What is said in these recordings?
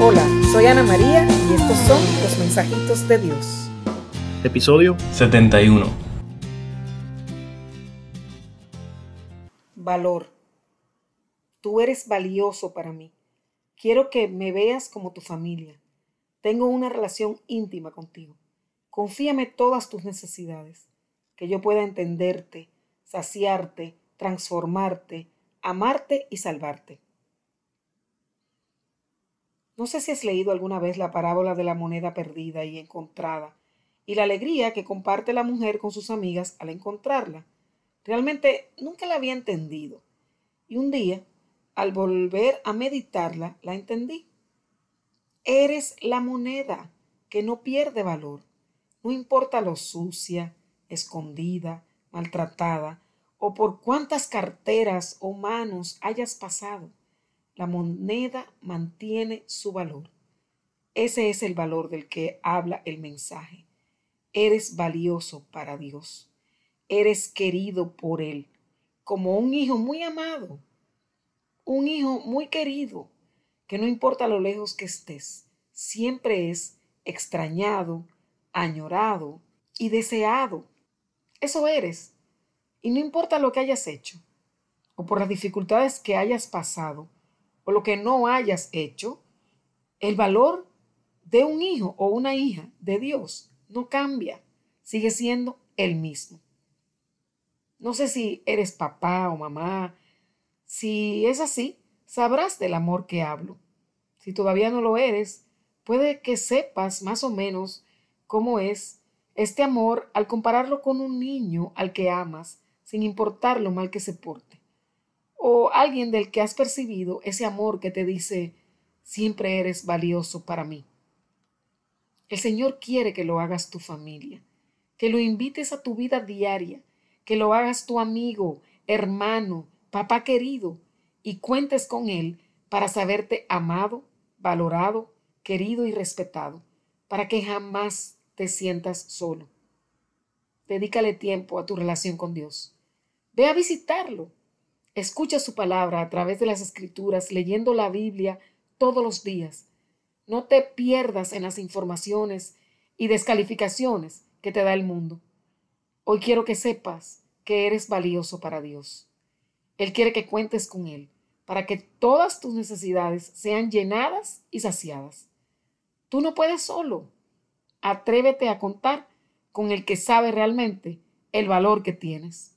Hola, soy Ana María y estos son los mensajitos de Dios. Episodio 71. Valor. Tú eres valioso para mí. Quiero que me veas como tu familia. Tengo una relación íntima contigo. Confíame todas tus necesidades, que yo pueda entenderte, saciarte, transformarte, amarte y salvarte. No sé si has leído alguna vez la parábola de la moneda perdida y encontrada, y la alegría que comparte la mujer con sus amigas al encontrarla. Realmente nunca la había entendido, y un día, al volver a meditarla, la entendí. Eres la moneda que no pierde valor, no importa lo sucia, escondida, maltratada, o por cuántas carteras o manos hayas pasado la moneda mantiene su valor. Ese es el valor del que habla el mensaje. Eres valioso para Dios. Eres querido por Él, como un hijo muy amado, un hijo muy querido, que no importa lo lejos que estés, siempre es extrañado, añorado y deseado. Eso eres. Y no importa lo que hayas hecho o por las dificultades que hayas pasado, o lo que no hayas hecho, el valor de un hijo o una hija de Dios no cambia, sigue siendo el mismo. No sé si eres papá o mamá, si es así, sabrás del amor que hablo. Si todavía no lo eres, puede que sepas más o menos cómo es este amor al compararlo con un niño al que amas, sin importar lo mal que se porte o alguien del que has percibido ese amor que te dice, siempre eres valioso para mí. El Señor quiere que lo hagas tu familia, que lo invites a tu vida diaria, que lo hagas tu amigo, hermano, papá querido, y cuentes con Él para saberte amado, valorado, querido y respetado, para que jamás te sientas solo. Dedícale tiempo a tu relación con Dios. Ve a visitarlo Escucha su palabra a través de las escrituras, leyendo la Biblia todos los días. No te pierdas en las informaciones y descalificaciones que te da el mundo. Hoy quiero que sepas que eres valioso para Dios. Él quiere que cuentes con Él para que todas tus necesidades sean llenadas y saciadas. Tú no puedes solo. Atrévete a contar con el que sabe realmente el valor que tienes.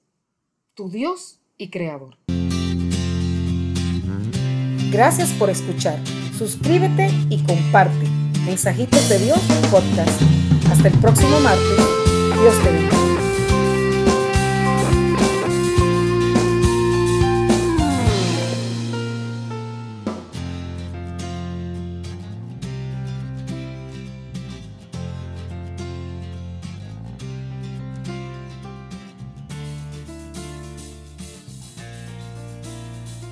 Tu Dios y creador. Gracias por escuchar. Suscríbete y comparte. Mensajitos de Dios podcast. Hasta el próximo martes. Dios te bendiga.